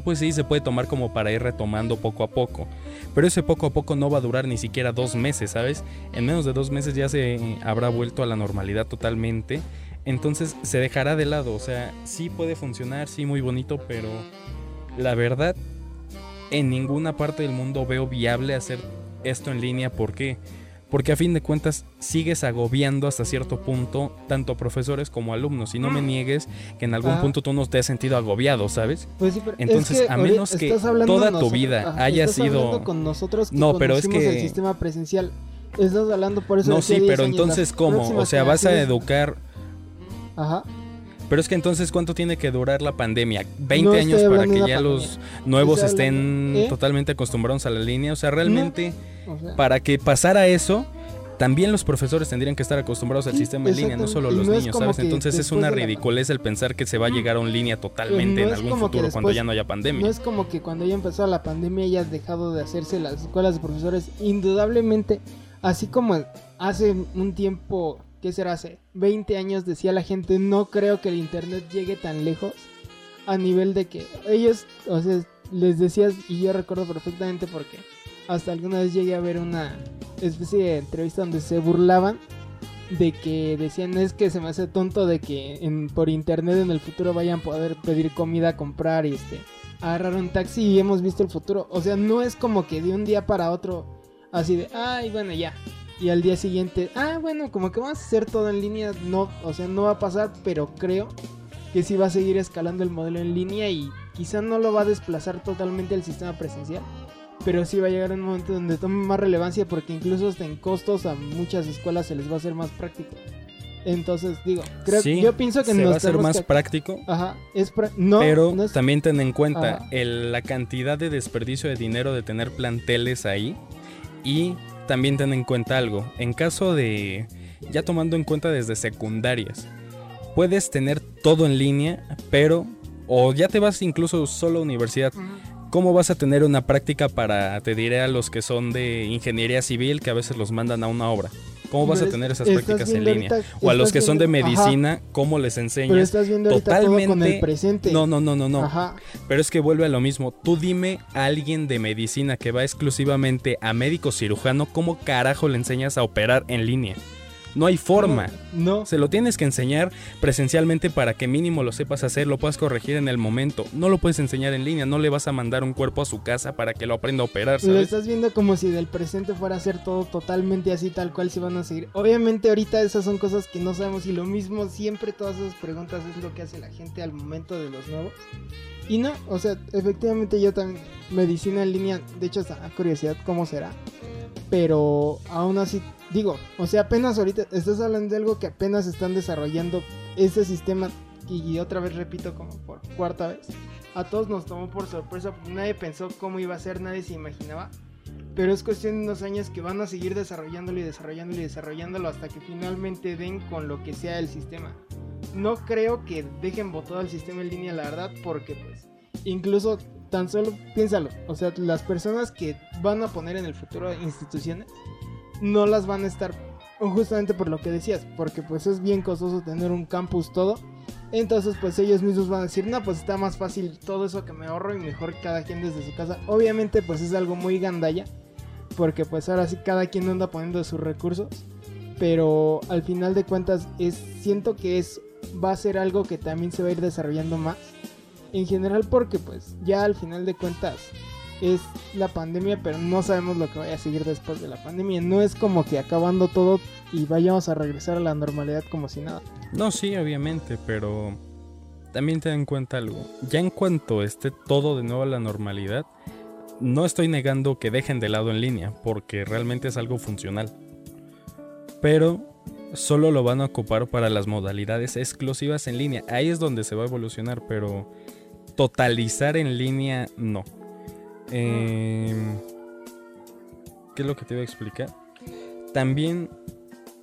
Pues sí se puede tomar como para ir retomando poco a poco. Pero ese poco a poco no va a durar ni siquiera dos meses, ¿sabes? En menos de dos meses ya se habrá vuelto a la normalidad totalmente. Entonces se dejará de lado. O sea, sí puede funcionar, sí muy bonito, pero la verdad, en ninguna parte del mundo veo viable hacer esto en línea. ¿Por qué? Porque a fin de cuentas sigues agobiando hasta cierto punto tanto profesores como alumnos. Y no me niegues que en algún Ah. punto tú no te has sentido agobiado, ¿sabes? Pues sí, pero es Entonces, a menos que toda tu vida ajá, haya estás sido- con nosotros que No, pero es que- el sistema presencial. Estás hablando por eso. No, sí, 10 pero entonces ¿cómo? O sea, vas a educar... Ajá. Pero es que entonces, ¿cuánto tiene que durar la pandemia? ¿20 No estoy años para que ya los nuevos estén ¿eh? totalmente acostumbrados a la línea? O sea, realmente, O sea, para que pasara eso, también los profesores tendrían que estar acostumbrados al sistema en línea, no solo los no niños, ¿sabes? Entonces es una ridiculez el pensar que se va a llegar a una línea totalmente no en algún futuro cuando ya no haya pandemia. No es como que cuando ya empezó la pandemia hayas dejado de hacerse las escuelas de profesores. Indudablemente, así como hace un tiempo, ¿qué será? Hace 20 años decía la gente, no creo que el internet llegue tan lejos a nivel de que ellos, o sea, les decías, y yo recuerdo perfectamente porque hasta alguna vez llegué a ver una especie de entrevista donde se burlaban de que decían es que se me hace tonto de que por internet en el futuro vayan a poder pedir comida, comprar y este agarrar un taxi y hemos visto el futuro. O sea, no es como que de un día para otro así de, ay, bueno, ya. Y al día siguiente, ah, bueno, como que vamos a hacer todo en línea. No, o sea, no va a pasar, pero creo que sí va a seguir escalando el modelo en línea y quizá no lo va a desplazar totalmente el sistema presencial. Pero sí va a llegar un momento donde tome más relevancia porque incluso hasta en costos a muchas escuelas se les va a hacer más práctico. Entonces, digo, creo Sí, yo pienso que se nos va a tenemos más que- práctico. Ajá, es pra- no, pero no es- también ten en cuenta el- la cantidad de desperdicio de dinero de tener planteles ahí. Y también ten en cuenta algo. En caso de, ya tomando en cuenta desde secundarias, puedes tener todo en línea, pero, o ya te vas incluso solo a universidad. ¿Cómo vas a tener una práctica para, te diré, a los que son de ingeniería civil, que a veces los mandan a una obra? ¿Cómo vas a Pero tener esas prácticas en línea? ahorita- O a los que son de ajá, medicina, ¿cómo les pero enseñas? estás viendo ahorita todo con el totalmente- presente. No, no, no, no, no. Ajá. Pero es que vuelve a lo mismo. Tú dime a alguien de medicina que va exclusivamente a médico cirujano, ¿cómo carajo le enseñas a operar en línea? No hay forma. No. Se lo tienes que enseñar presencialmente para que mínimo lo sepas hacer, lo puedas corregir en el momento. No lo puedes enseñar en línea, no le vas a mandar un cuerpo a su casa para que lo aprenda a operar, Lo ¿sabes? estás viendo como si del presente fuera a ser todo totalmente así, tal cual se van a seguir. Obviamente ahorita esas son cosas que no sabemos y lo mismo siempre todas esas preguntas es lo que hace la gente al momento de los nuevos. Y no, o sea, efectivamente yo también medicina en línea, de hecho hasta da curiosidad cómo será. Pero aún así, digo, o sea, apenas ahorita estás hablando de algo que apenas están desarrollando ese sistema y otra vez repito como por cuarta vez. A todos nos tomó por sorpresa nadie pensó cómo iba a ser, nadie se imaginaba. Pero es cuestión de unos años que van a seguir desarrollándolo y desarrollándolo y desarrollándolo hasta que finalmente den con lo que sea el sistema. No creo que dejen botado el sistema en línea, la verdad, porque pues incluso tan solo piénsalo, o sea, las personas que van a poner en el futuro instituciones no las van a estar justamente por lo que decías, porque pues es bien costoso tener un campus todo. Entonces pues ellos mismos van a decir, no, pues está más fácil todo eso que me ahorro y mejor cada quien desde su casa. Obviamente pues es algo muy gandalla, porque pues ahora sí cada quien anda poniendo sus recursos, pero al final de cuentas es siento que es va a ser algo que también se va a ir desarrollando más. En general porque pues ya al final de cuentas es la pandemia, pero no sabemos lo que vaya a seguir después de la pandemia. No es como que acabando todo y vayamos a regresar a la normalidad como si nada. No, sí, obviamente, pero también ten en cuenta algo. Ya en cuanto esté todo de nuevo a la normalidad, no estoy negando que dejen de lado en línea, porque realmente es algo funcional. Pero solo lo van a ocupar para las modalidades exclusivas en línea. Ahí es donde se va a evolucionar, pero totalizar en línea no. Em, ¿Qué es lo que te iba a explicar? También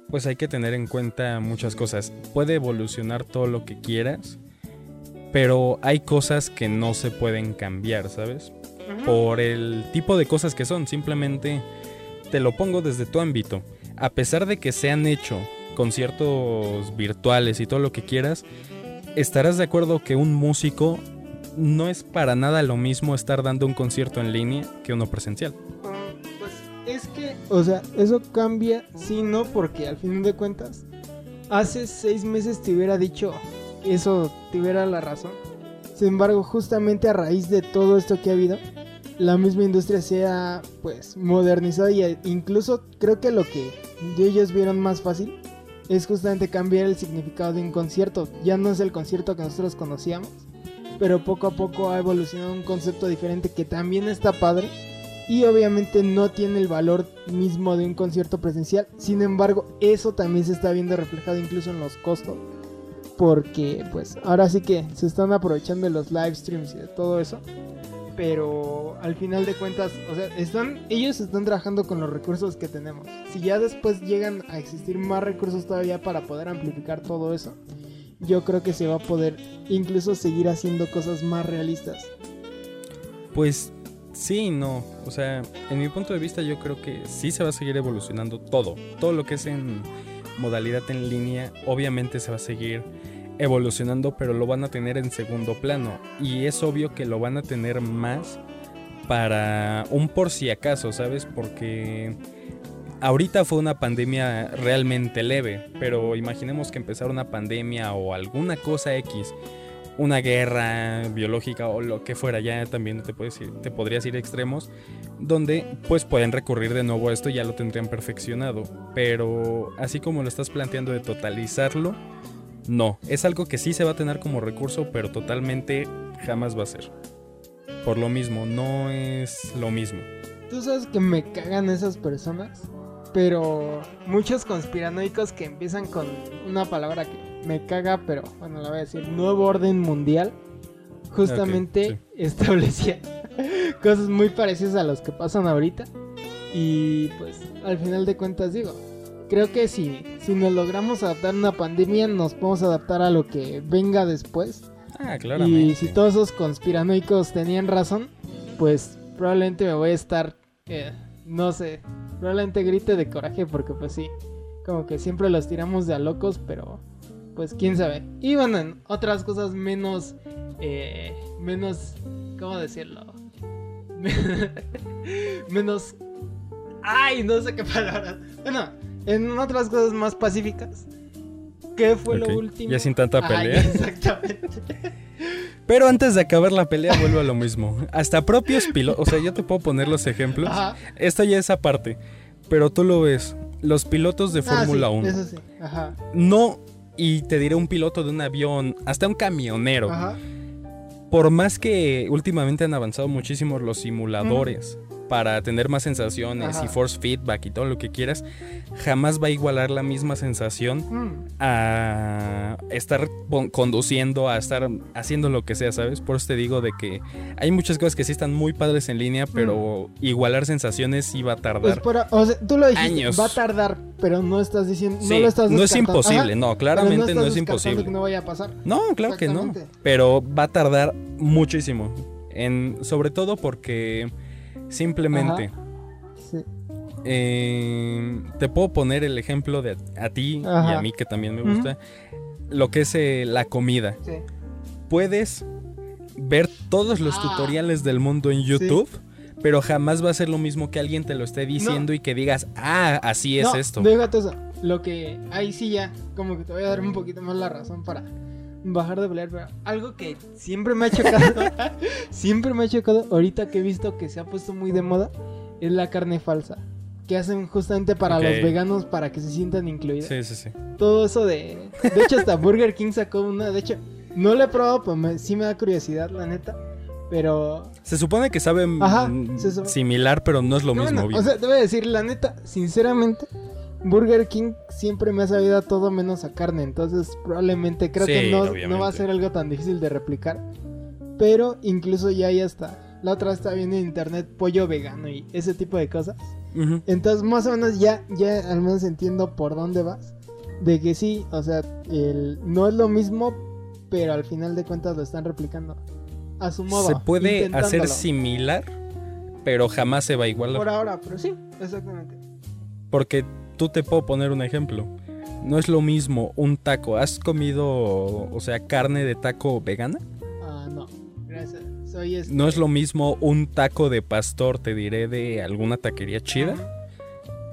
pues hay que tener en cuenta muchas cosas. Puede evolucionar todo lo que quieras, pero hay cosas que no se pueden cambiar, ¿sabes? Por el tipo de cosas que son. Simplemente te lo pongo desde tu ámbito. A pesar de que se han hecho conciertos virtuales y todo lo que quieras, estarás de acuerdo que un músico no es para nada lo mismo estar dando un concierto en línea que uno presencial. Pues es que, o sea, eso cambia, sí, no, porque al fin de cuentas, hace seis meses te hubiera dicho eso, te hubiera la razón. Sin embargo, justamente a raíz de todo esto que ha habido, la misma industria se ha, pues, modernizado y eh, incluso creo que lo que ellos vieron más fácil es justamente cambiar el significado de un concierto. Ya no es el concierto que nosotros conocíamos, pero poco a poco ha evolucionado un concepto diferente que también está padre y obviamente no tiene el valor mismo de un concierto presencial. Sin embargo, eso también se está viendo reflejado incluso en los costos. Porque pues ahora sí que se están aprovechando de los live streams y de todo eso. Pero al final de cuentas, o sea, están, ellos están trabajando con los recursos que tenemos. Si ya después llegan a existir más recursos todavía para poder amplificar todo eso, yo creo que se va a poder incluso seguir haciendo cosas más realistas. Pues sí no. O sea, en mi punto de vista yo creo que sí se va a seguir evolucionando todo. Todo lo que es en modalidad en línea obviamente se va a seguir evolucionando, pero lo van a tener en segundo plano. Y es obvio que lo van a tener más para un por si acaso, ¿sabes? Porque ahorita fue una pandemia realmente leve, pero imaginemos que empezara una pandemia o alguna cosa X, una guerra biológica o lo que fuera, ya también te, puedes ir, te podrías ir extremos, donde pues pueden recurrir de nuevo a esto, ya lo tendrían perfeccionado, pero así como lo estás planteando de totalizarlo, no, es algo que sí se va a tener como recurso, pero totalmente jamás va a ser. Por lo mismo, no es lo mismo. Tú sabes que me cagan esas personas, pero muchos conspiranoicos que empiezan con una palabra que me caga, pero bueno, la voy a decir, nuevo orden mundial, justamente Ok, establecía cosas muy parecidas a los que pasan ahorita. Y pues al final de cuentas digo, creo que si, si nos logramos adaptar a una pandemia, nos podemos adaptar a lo que venga después. Ah, claramente. Y si todos esos conspiranoicos tenían razón, pues probablemente me voy a estar, eh, no sé, probablemente grite de coraje porque pues sí, como que siempre los tiramos de a locos, pero pues quién sabe. Y bueno, en otras cosas menos, eh, menos, ¿cómo decirlo? menos... Ay, no sé qué palabras. Bueno, en otras cosas más pacíficas. ¿Qué fue lo último? ya sin tanta Ay, pelea. exactamente. Pero antes de acabar la pelea, vuelvo a lo mismo. Hasta propios pilotos, o sea, yo te puedo poner los ejemplos. Ajá. Esta ya es aparte. Pero tú lo ves. Los pilotos de Ah, Fórmula sí, 1. Eso sí. Ajá. No, y te diré un piloto de un avión, hasta un camionero. Ajá. Por más que últimamente han avanzado muchísimo los simuladores para tener más sensaciones Ajá. y force feedback y todo lo que quieras, jamás va a igualar la misma sensación Mm, a estar conduciendo, a estar haciendo lo que sea, ¿sabes? Por eso te digo de que hay muchas cosas que sí están muy padres en línea, pero igualar sensaciones sí va a Pues tardar. para, o sea, tú lo dijiste, años. va a tardar, pero no estás diciendo, Sí, no lo estás no es imposible, Ajá, no, claramente no, es imposible. que no vaya a pasar. No, claro que no. Pero va a tardar muchísimo. En, sobre todo porque simplemente Sí. eh, te puedo poner el ejemplo de a ti y a mí que también me gusta. Lo que es eh, la comida. Sí. Puedes ver todos los Ah. tutoriales del mundo en YouTube. Pero jamás va a ser lo mismo que alguien te lo esté diciendo y que digas, ah, así es no, esto. Déjate eso. Lo que ahí sí ya, como que te voy a dar un poquito más la razón para bajar de pelear, pero algo que siempre me ha chocado, siempre me ha chocado, ahorita que he visto que se ha puesto muy de moda, es la carne falsa. Que hacen justamente para los veganos para que se sientan incluidos. Sí, sí, sí. todo eso de. De hecho, hasta Burger King sacó una. De hecho, no la he probado, pero me- sí me da curiosidad, la neta. Pero. Se supone que sabe Ajá, se supone- similar, pero no es lo no, mismo. obvio. o sea, te voy a decir, la neta, sinceramente, Burger King siempre me ha sabido a todo menos a carne. Entonces, probablemente creo Sí, que no, no va a ser algo tan difícil de replicar. Pero incluso ya hay hasta. La otra está viendo en internet pollo vegano y ese tipo de cosas. Entonces, más o menos ya, ya al menos entiendo por dónde vas. De que sí, o sea, el, no es lo mismo, pero al final de cuentas lo están replicando. A su modo. Se puede hacer similar, pero jamás se va a igualar. Por ahora, pero sí, exactamente. Porque tú te puedo poner un ejemplo. No es lo mismo un taco. ¿Has comido, o sea, carne de taco vegana? Ah, no. Gracias. Soy este. No es lo mismo un taco de pastor, te diré, de alguna taquería chida,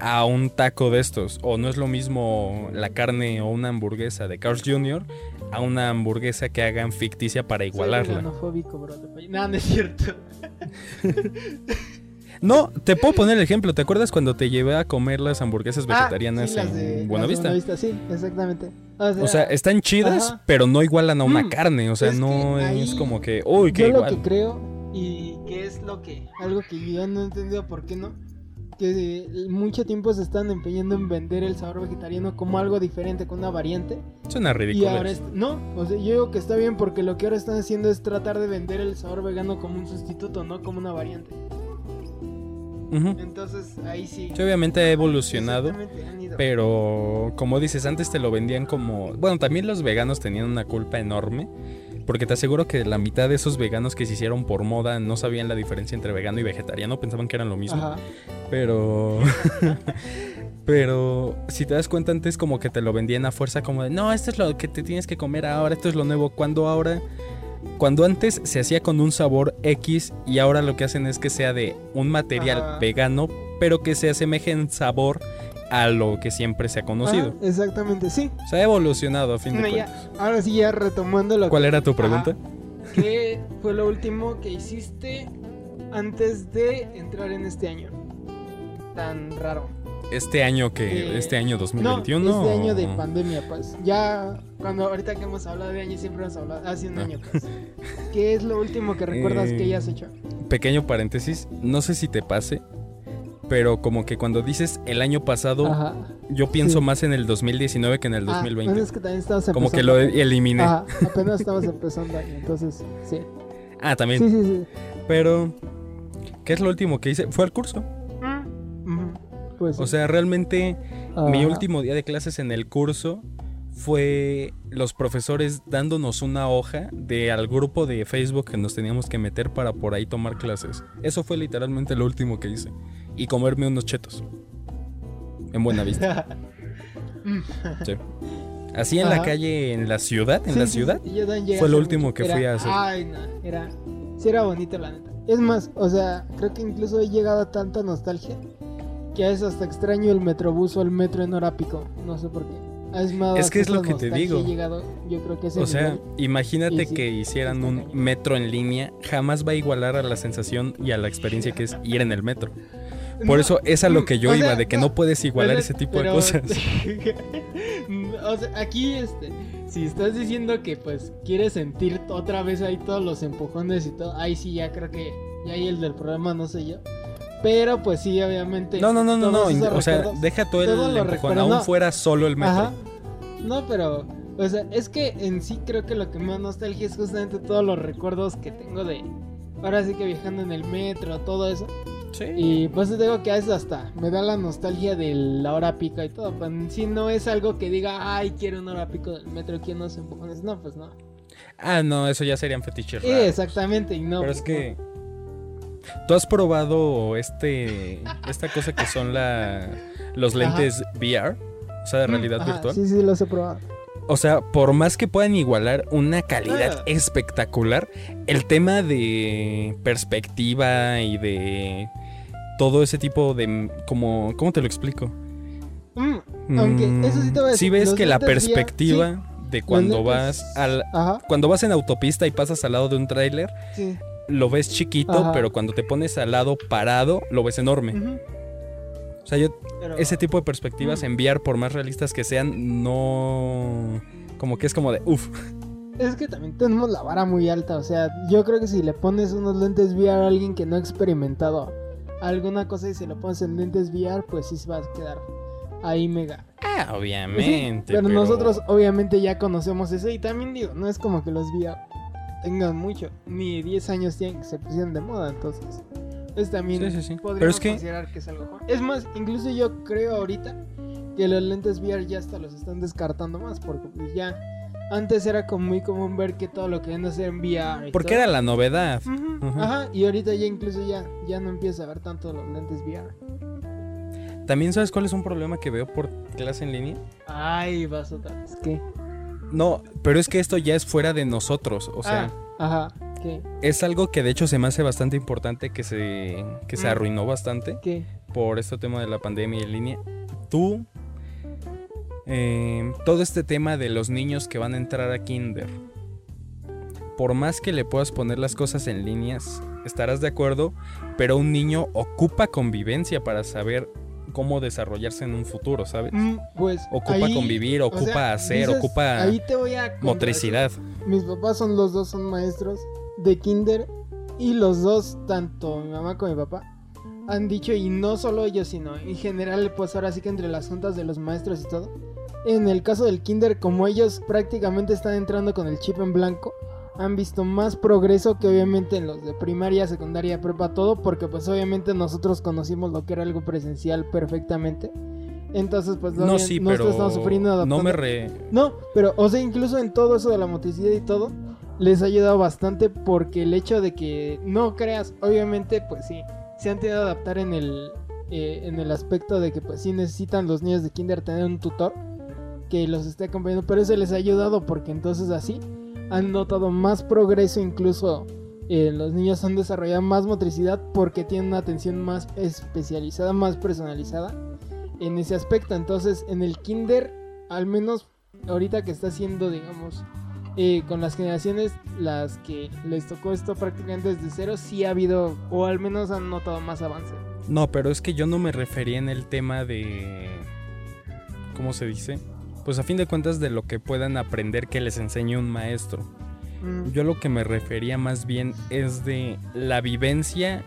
a un taco de estos. O no es lo mismo la carne o una hamburguesa de Carl's Jr. a una hamburguesa que hagan ficticia para Soy igualarla. veganofóbico, bro. No, no es cierto. No, te puedo poner el ejemplo. ¿Te acuerdas cuando te llevé a comer las hamburguesas Ah, vegetarianas sí, las de- en Buenavista? sí, exactamente. O sea, están chidas, Ajá. pero no igualan a una Mm, carne. O sea, es no es como que, uy, qué yo lo igual. que creo y que es lo que algo que yo no he entendido por qué no que mucho tiempo se están empeñando en vender el sabor vegetariano como algo diferente con una variante Suena y ridículo. ahora es- no o sea yo digo que está bien porque lo que ahora están haciendo es tratar de vender el sabor vegano como un sustituto no como una variante entonces ahí sí Sí, obviamente ha evolucionado. Pero como dices, antes te lo vendían como... Bueno, también los veganos tenían una culpa enorme. Porque te aseguro que la mitad de esos veganos que se hicieron por moda no sabían la diferencia entre vegano y vegetariano. Pensaban que eran lo mismo. Ajá. Pero... Pero si te das cuenta antes como que te lo vendían a fuerza como de, no, esto es lo que te tienes que comer ahora, esto es lo nuevo. Cuando ahora, cuando antes se hacía con un sabor X y ahora lo que hacen es que sea de un material Ajá. vegano, pero que se asemeje en sabor a lo que siempre se ha conocido. Ajá, exactamente, sí. Se ha evolucionado a fin de ya, cuentas. ahora sí, ya retomando lo ¿Cuál era tu pregunta? Ajá. ¿Qué fue lo último que hiciste antes de entrar en este año? Tan raro. Este año que, Eh, este año 2021. No, este año de pandemia, pues. Ya, cuando ahorita que hemos hablado de año, siempre hemos hablado hace un Ah. año, pues. ¿Qué es lo último que recuerdas Eh, que hayas hecho? Pequeño paréntesis, no sé si te pase, pero como que cuando dices el año pasado, Ajá. yo pienso sí. más en el 2019 que en el Ah, 2020. bueno, es que también estamos como que lo eliminé. Ajá, apenas estamos empezando año, entonces, sí. Ah, también. Sí, sí, sí. Pero, ¿qué es lo último que hice? Fue al curso. Pues, O sea, realmente mi último día de clases en el curso fue los profesores dándonos una hoja de al grupo de Facebook que nos teníamos que meter para por ahí tomar clases. Eso fue literalmente lo último que hice. Y comerme unos chetos. En buena vista. Sí. Así en la calle, en la ciudad, en Sí, la sí, ciudad. sí, fue lo último mucho. que Era- fui a hacer. Ay, no, era. Sí, era bonito, la neta. Es más, o sea, creo que incluso he llegado a tanta nostalgia que veces hasta extraño el metrobús o el metro en hora pico. No sé por qué. Es, más, Es que es lo que te digo. llegado, yo creo que O sea, nivel. imagínate Y sí, que hicieran un metro en línea, jamás va a igualar a la sensación y a la experiencia que es ir en el metro. Por No, eso es a lo que yo iba, sea, de que no puedes igualar ese tipo de cosas. o sea, aquí, este, si estás diciendo que pues quieres sentir otra vez ahí todos los empujones y todo, ahí sí ya creo que ya ahí el del problema no sé yo. Pero pues sí, obviamente. No, no, no, no, no. O sea, deja todo el todos los empujón, aún no. fuera solo el metro. Ajá. No, pero, o sea, es que en sí creo que lo que más nostalgia es justamente todos los recuerdos que tengo de. Ahora sí que viajando en el metro, todo eso. Sí. Y pues te digo que a veces hasta me da la nostalgia de la hora pico y todo. Pero en sí no es algo que diga, ay, quiero una hora pico del metro, quiero unos empujones. No, pues no. Ah, no, eso ya serían fetiches Eh, raros. exactamente, y no. Pero es pues, que tú has probado este esta cosa que son la los Ajá. lentes VR, o sea, de no. realidad Ajá, virtual. Sí, sí, los he probado. O sea, por más que puedan igualar una calidad Ah. espectacular, el tema de perspectiva y de todo ese tipo de como ¿cómo te lo explico? Mm, Aunque, eso sí te voy a Si decir, ves los que la VR, perspectiva de cuando vas al Ajá, cuando vas en autopista y pasas al lado de un tráiler, sí. Lo ves chiquito, Ajá. pero cuando te pones al lado parado, lo ves enorme. O sea, yo pero- ese tipo de perspectivas Mm. enviar por más realistas que sean no como que es como de uff. Es que también tenemos la vara muy alta, o sea, yo creo que si le pones unos lentes VR a alguien que no ha experimentado alguna cosa y se lo pones en lentes VR, pues sí se va a quedar ahí mega. Ah, sí, obviamente. pero, nosotros obviamente ya conocemos eso y también digo, no es como que los VR tengan mucho, ni 10 años tienen que se pusieron de moda, entonces. Pues también Sí, sí, sí. podríamos Pero es que- considerar que es algo joven. Es más, incluso yo creo ahorita que los lentes VR ya hasta los están descartando más, porque pues ya antes era como muy común ver que todo lo que ven hacer en VR. y Porque todo. era la novedad. Ajá, y ahorita ya incluso ya, ya no empieza a ver tanto los lentes VR. También sabes cuál es un problema que veo por clase en línea? Ay, vas otra vez. ¿Qué? No, pero es que esto ya es fuera de nosotros, o sea, Ah, ajá, ¿qué? es algo que de hecho se me hace bastante importante que se que se Mm. arruinó bastante ¿Qué? por este tema de la pandemia y en línea. Tú eh, todo este tema de los niños que van a entrar a kinder. Por más que le puedas poner las cosas en líneas, estarás de acuerdo, pero un niño ocupa convivencia para saber cómo desarrollarse en un futuro, ¿sabes? Mm, pues Ocupa ahí, convivir, o ocupa sea, hacer, dices, ocupa Ahí te voy a motricidad. Mis papás son los dos, son maestros de kinder y los dos, tanto mi mamá como mi papá, han dicho, y no solo ellos, sino en general, pues ahora sí que entre las juntas de los maestros y todo, en el caso del kinder, como ellos prácticamente están entrando con el chip en blanco, han visto más progreso que obviamente en los de primaria, secundaria, prepa, todo, porque pues obviamente nosotros conocimos lo que era algo presencial perfectamente. Entonces, pues No, sí, nosotros pero estamos sufriendo no adaptando- me re... no, pero, o sea, incluso en todo eso de la motricidad y todo, les ha ayudado bastante porque el hecho de que no creas, obviamente, pues sí, se han tenido que adaptar en el, eh, en el aspecto de que pues sí necesitan los niños de kinder tener un tutor que los esté acompañando, pero eso les ha ayudado porque entonces así han notado más progreso, incluso eh, los niños han desarrollado más motricidad porque tienen una atención más especializada, más personalizada en ese aspecto. Entonces en el kinder, al menos ahorita que está haciendo, digamos, eh, con las generaciones, las que les tocó esto prácticamente desde cero, sí ha habido, o al menos han notado más avance. No, pero es que yo no me refería en el tema de... ¿Cómo se dice? Pues a fin de cuentas de lo que puedan aprender que les enseñe un maestro. Mm, Yo lo que me refería más bien es de la vivencia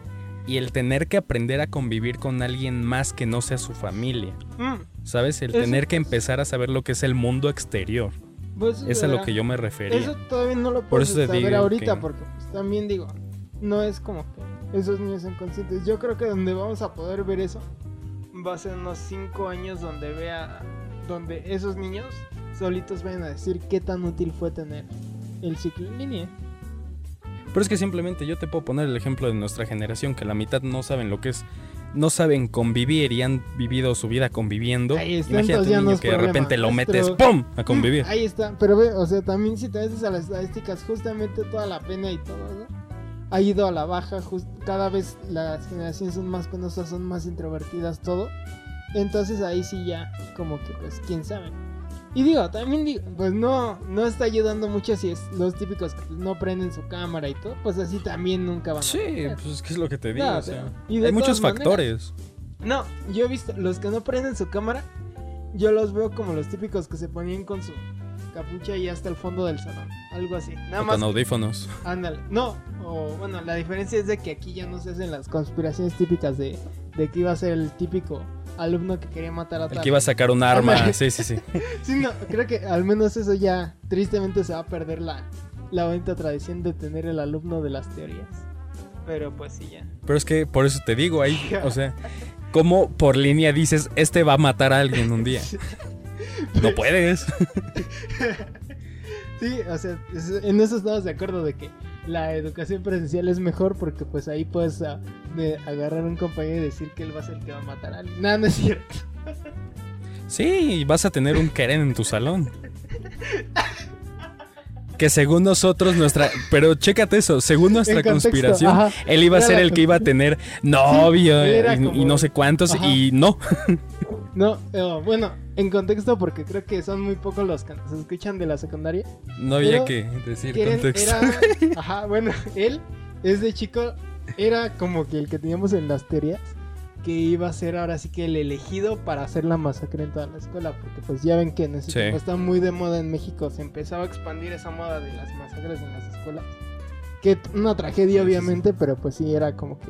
y el tener que aprender a convivir con alguien más que no sea su familia. mm, ¿Sabes? El Eso- tener que empezar a saber lo que es el mundo exterior. pues, Es a lo que yo me refería. Eso todavía no lo Por te saber digo ahorita, que- porque pues, también digo, no es como que esos niños son conscientes. Yo creo que donde vamos a poder ver eso va a ser unos 5 años donde vea, donde esos niños solitos vayan a decir qué tan útil fue tener el ciclo en línea. Pero es que simplemente yo te puedo poner el ejemplo de nuestra generación, que la mitad no saben lo que es, no saben convivir y han vivido su vida conviviendo. Ahí está, Imagínate un no niño que de repente lo metes. ¡pum! a convivir. Ahí está, pero ve, o sea, también si te ves a las estadísticas, justamente toda la pena y todo eso ha ido a la baja, cada vez las generaciones son más penosas, son más introvertidas, todo. Entonces ahí sí ya, como que pues, quién sabe. Y digo, también digo, pues no, no está ayudando mucho si es los típicos que pues, no prenden su cámara y todo, pues así también nunca van a Sí, pues es que es lo que te digo. No, o sea, y hay muchos maneras- factores. No, yo he visto, los que no prenden su cámara, yo los veo como los típicos que se ponían con su capucha y hasta el fondo del salón. Algo así. Nada o más. con audífonos. Ándale. No, o bueno, la diferencia es de que aquí ya no se hacen las conspiraciones típicas de, de que iba a ser el típico alumno que quería matar a El tal. que iba a sacar un arma. Ándale. Sí, sí, sí. Sí, no, creo que al menos eso ya tristemente se va a perder la, la bonita tradición de tener el alumno de las teorías. Pero pues sí, ya. Pero es que por eso te digo, ahí, o sea, ¿cómo por línea dices, este va a matar a alguien un día? No puedes. Sí, o sea, en eso estamos de acuerdo de que la educación presencial es mejor porque pues ahí puedes ah, agarrar a un compañero y decir que él va a ser el que va a matar a alguien. Nada, no es cierto. Sí, vas a tener un Keren en tu salón. Que según nosotros, nuestra. Pero chécate eso, según nuestra contexto, conspiración, ajá. él iba a ser el que iba a tener novio y, no sé cuántos, Ajá. y no. No, eh, bueno, en contexto porque creo que son muy pocos los que se escuchan de la secundaria. No había que decir que contexto. era, ajá, bueno, él es de chico, era como que el que teníamos en las teorías, que iba a ser ahora sí que el elegido para hacer la masacre en toda la escuela, porque pues ya ven que en ese Sí. tiempo está muy de moda en México, se empezaba a expandir esa moda de las masacres en las escuelas. Que una tragedia obviamente, pero pues sí era como que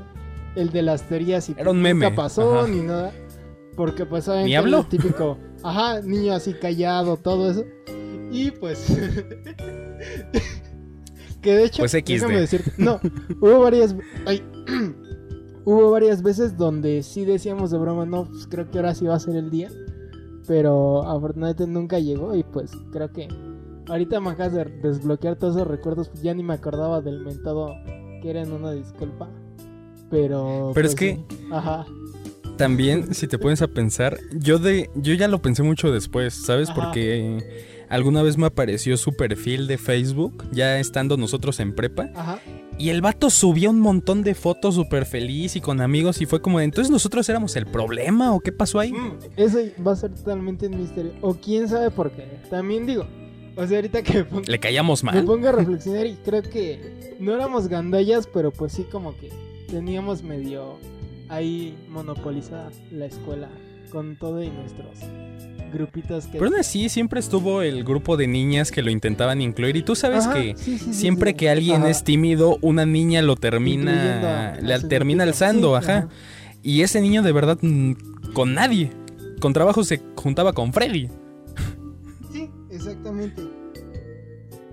el de las teorías y Era un meme, nunca pasó ajá. ni nada. Porque pues saben Ni que habló. el típico, ajá, niño así callado, todo eso. Y pues que de hecho, Pues déjame decirte, no, hubo varias ay, hubo varias veces donde sí decíamos de broma, no, pues creo que ahora sí va a ser el día. Pero afortunadamente nunca llegó y pues creo que ahorita me acabas de desbloquear todos esos recuerdos, pues ya ni me acordaba del mentado que era en una disculpa. Pero Pero es pues, que- sí, ajá. También, si te pones a pensar, yo de, yo ya lo pensé mucho después, ¿sabes? Ajá. Porque alguna vez me apareció su perfil de Facebook, ya estando nosotros en prepa, Ajá. y el vato subía un montón de fotos súper feliz y con amigos, y fue como entonces nosotros éramos el problema, ¿o qué pasó ahí? Mm, Eso va a ser totalmente un misterio. O quién sabe por qué. También digo, o sea, ahorita que me pongo, Le caíamos me mal. pongo a reflexionar y creo que no éramos gandallas, pero pues sí como que teníamos medio ahí monopolizada la escuela con todo y nuestros grupitos que... Pero aún así, siempre estuvo el grupo de niñas que lo intentaban incluir, y tú sabes Ajá, que sí, sí, sí, siempre sí. que alguien Ajá. es tímido, una niña lo termina, a- a le su termina grupito. alzando, ajá. Y ese niño de verdad, mm, con nadie. Con trabajo se juntaba con Freddy. Sí, exactamente.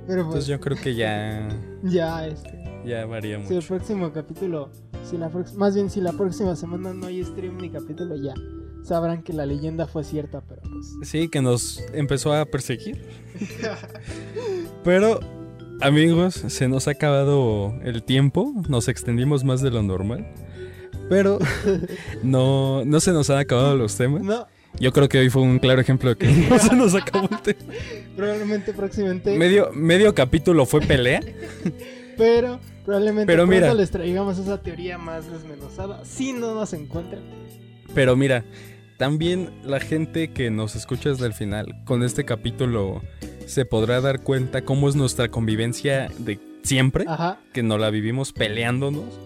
Pero pues Entonces yo creo que ya, ya, este... ya varía Si el mucho. próximo capítulo, si la más bien si la próxima semana no hay stream ni capítulo, ya sabrán que la leyenda fue cierta, pero pues. Sí, que nos empezó a perseguir. Pero, amigos, se nos ha acabado el tiempo. Nos extendimos más de lo normal. Pero no, no se nos han acabado los temas. No, Yo creo que hoy fue un claro ejemplo de que no se nos acabó el tema. probablemente próximamente. Medio, medio capítulo fue pelea. Pero probablemente Pero mira. les traigamos esa teoría más desmenuzada. Si no nos encuentran. Pero mira, también la gente que nos escucha desde el final, con este capítulo se podrá dar cuenta cómo es nuestra convivencia de siempre, Ajá. que no la vivimos peleándonos.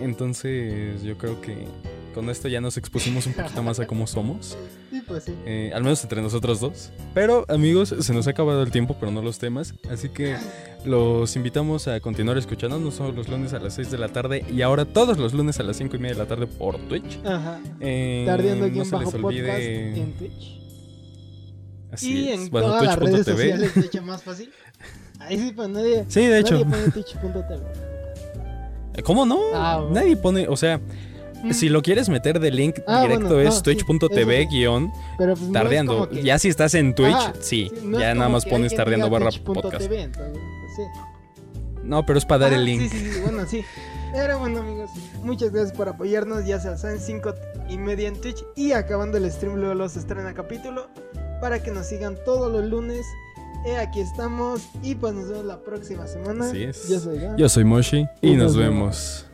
Entonces yo creo que con esto ya nos expusimos un poquito más a cómo somos, Sí, pues sí. eh, al menos entre nosotros dos. Pero amigos, se nos ha acabado el tiempo, pero no los temas, así que los invitamos a continuar escuchándonos todos los lunes a las 6 de la tarde y ahora todos los lunes a las 5 y media de la tarde por Twitch. Ajá. Eh, Tardeando aquí no en se les bajo podcast olvide- en Twitch. Así y es. en Bueno, todas las redes twitch.tv. sociales, hecho, más fácil. Ahí sí, pues nadie. Sí, de hecho. Nadie pone twitch.tv. ¿Cómo no? Ah, bueno. Nadie pone, o sea, si lo quieres meter de link Ah, directo bueno, es no, twitch.tv guion pero pues tardeando. que- Ya si estás en Twitch, Ajá, sí, no ya nada más pones tardeando barra podcast. entonces, pues, sí. No, pero es para dar Ah, el link. Sí, sí, bueno, sí. Pero bueno, amigos, muchas gracias por apoyarnos. Ya se saben, 5 y media en Twitch. Y acabando el stream, luego los estrena capítulo. Para que nos sigan todos los lunes. Eh, aquí estamos. Y pues nos vemos la próxima semana. Así es. Yo soy Iván. Yo soy Moshi y Y nos nos vemos.